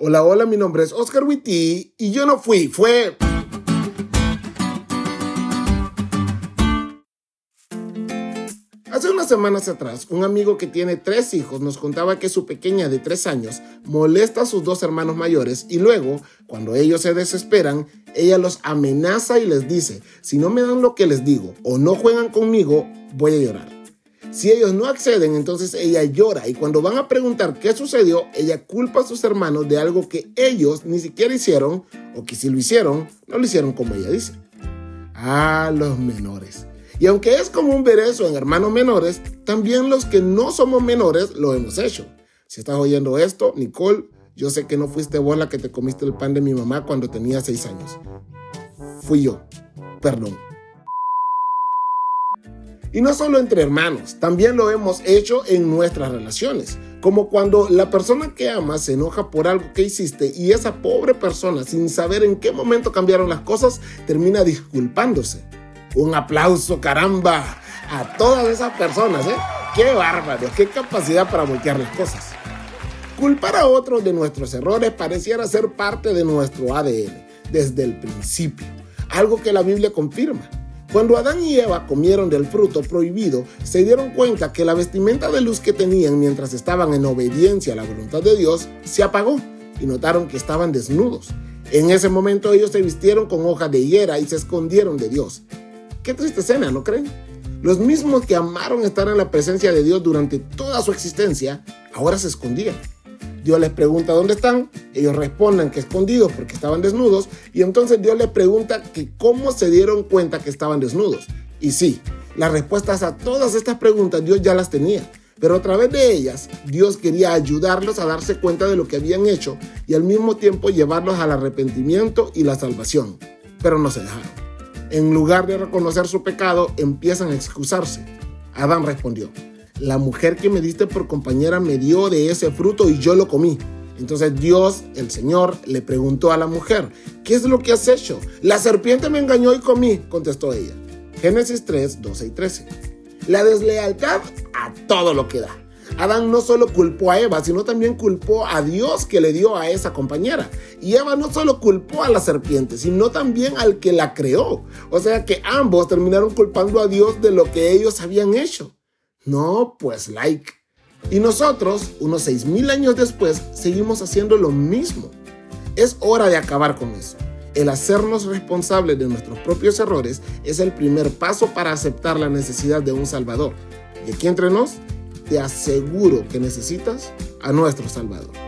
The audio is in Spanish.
Hola, hola, mi nombre es Oscar Witty y yo no fui, fue... Hace unas semanas atrás, un amigo que tiene tres hijos nos contaba que su pequeña de tres años molesta a sus dos hermanos mayores y luego, cuando ellos se desesperan, ella los amenaza y les dice, si no me dan lo que les digo o no juegan conmigo, voy a llorar. Si ellos no acceden, entonces ella llora y cuando van a preguntar qué sucedió, ella culpa a sus hermanos de algo que ellos ni siquiera hicieron o que si lo hicieron, no lo hicieron como ella dice. Ah, los menores. Y aunque es común ver eso en hermanos menores, también los que no somos menores lo hemos hecho. Si estás oyendo esto, Nicole, yo sé que no fuiste vos la que te comiste el pan de mi mamá cuando tenía seis años. Fui yo. Perdón. Y no solo entre hermanos, también lo hemos hecho en nuestras relaciones. Como cuando la persona que amas se enoja por algo que hiciste y esa pobre persona, sin saber en qué momento cambiaron las cosas, termina disculpándose. Un aplauso, caramba, a todas esas personas, ¿eh? Qué bárbaro, qué capacidad para voltear las cosas. Culpar a otros de nuestros errores pareciera ser parte de nuestro ADN desde el principio, algo que la Biblia confirma. Cuando Adán y Eva comieron del fruto prohibido, se dieron cuenta que la vestimenta de luz que tenían mientras estaban en obediencia a la voluntad de Dios se apagó y notaron que estaban desnudos. En ese momento ellos se vistieron con hojas de higuera y se escondieron de Dios. Qué triste escena, ¿no creen? Los mismos que amaron estar en la presencia de Dios durante toda su existencia, ahora se escondían. Dios les pregunta dónde están, ellos responden que escondidos porque estaban desnudos, y entonces Dios les pregunta que cómo se dieron cuenta que estaban desnudos. Y sí, las respuestas a todas estas preguntas Dios ya las tenía, pero a través de ellas Dios quería ayudarlos a darse cuenta de lo que habían hecho y al mismo tiempo llevarlos al arrepentimiento y la salvación. Pero no se dejaron. En lugar de reconocer su pecado, empiezan a excusarse. Adán respondió, la mujer que me diste por compañera me dio de ese fruto y yo lo comí. Entonces Dios, el Señor, le preguntó a la mujer, ¿qué es lo que has hecho? La serpiente me engañó y comí, contestó ella. Génesis 3, 12 y 13. La deslealtad a todo lo que da. Adán no solo culpó a Eva, sino también culpó a Dios que le dio a esa compañera. Y Eva no solo culpó a la serpiente, sino también al que la creó. O sea que ambos terminaron culpando a Dios de lo que ellos habían hecho. No, pues like. Y nosotros, unos 6.000 años después, seguimos haciendo lo mismo. Es hora de acabar con eso. El hacernos responsables de nuestros propios errores es el primer paso para aceptar la necesidad de un Salvador. Y aquí entre nos, te aseguro que necesitas a nuestro Salvador.